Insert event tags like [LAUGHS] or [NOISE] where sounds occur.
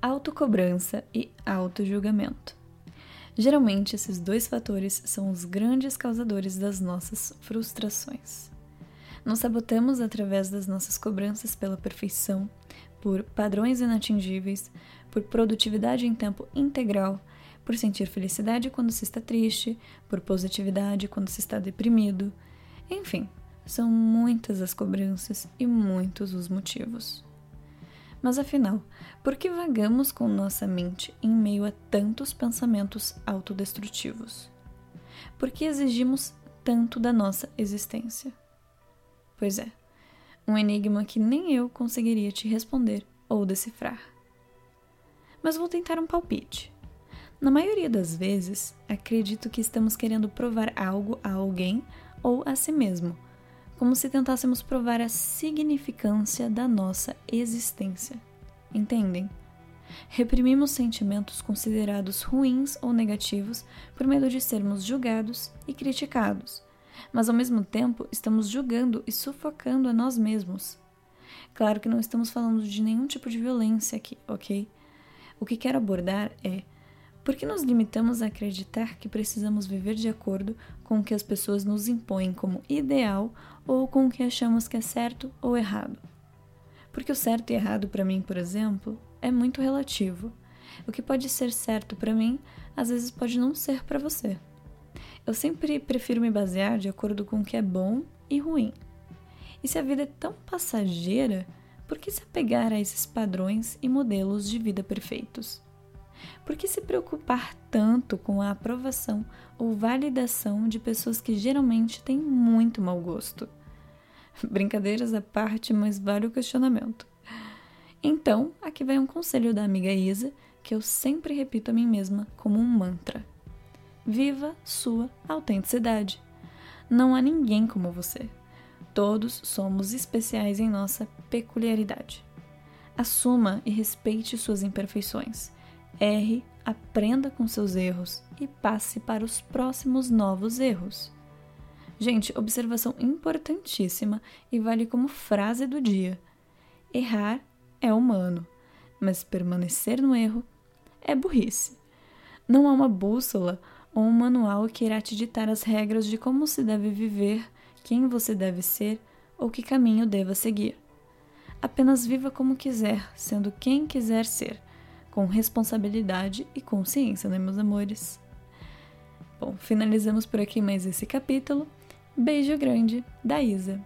autocobrança e autojulgamento. Geralmente, esses dois fatores são os grandes causadores das nossas frustrações. Nos sabotamos através das nossas cobranças pela perfeição, por padrões inatingíveis, por produtividade em tempo integral, por sentir felicidade quando se está triste, por positividade quando se está deprimido. Enfim, são muitas as cobranças e muitos os motivos. Mas afinal, por que vagamos com nossa mente em meio a tantos pensamentos autodestrutivos? Por que exigimos tanto da nossa existência? Pois é, um enigma que nem eu conseguiria te responder ou decifrar. Mas vou tentar um palpite. Na maioria das vezes, acredito que estamos querendo provar algo a alguém ou a si mesmo como se tentássemos provar a significância da nossa existência. Entendem? Reprimimos sentimentos considerados ruins ou negativos por medo de sermos julgados e criticados, mas ao mesmo tempo estamos julgando e sufocando a nós mesmos. Claro que não estamos falando de nenhum tipo de violência aqui, ok? O que quero abordar é por que nos limitamos a acreditar que precisamos viver de acordo com o que as pessoas nos impõem como ideal ou com o que achamos que é certo ou errado? Porque o certo e errado para mim, por exemplo, é muito relativo. O que pode ser certo para mim, às vezes pode não ser para você. Eu sempre prefiro me basear de acordo com o que é bom e ruim. E se a vida é tão passageira, por que se apegar a esses padrões e modelos de vida perfeitos? Por que se preocupar tanto com a aprovação ou validação de pessoas que geralmente têm muito mau gosto? [LAUGHS] Brincadeiras à parte, mas vale o questionamento. Então, aqui vai um conselho da amiga Isa que eu sempre repito a mim mesma como um mantra: Viva sua autenticidade. Não há ninguém como você. Todos somos especiais em nossa peculiaridade. Assuma e respeite suas imperfeições Erre, aprenda com seus erros e passe para os próximos novos erros. Gente, observação importantíssima e vale como frase do dia: errar é humano, mas permanecer no erro é burrice. Não há uma bússola ou um manual que irá te ditar as regras de como se deve viver, quem você deve ser ou que caminho deva seguir. Apenas viva como quiser, sendo quem quiser ser com responsabilidade e consciência, né, meus amores? Bom, finalizamos por aqui mais esse capítulo. Beijo grande da Isa.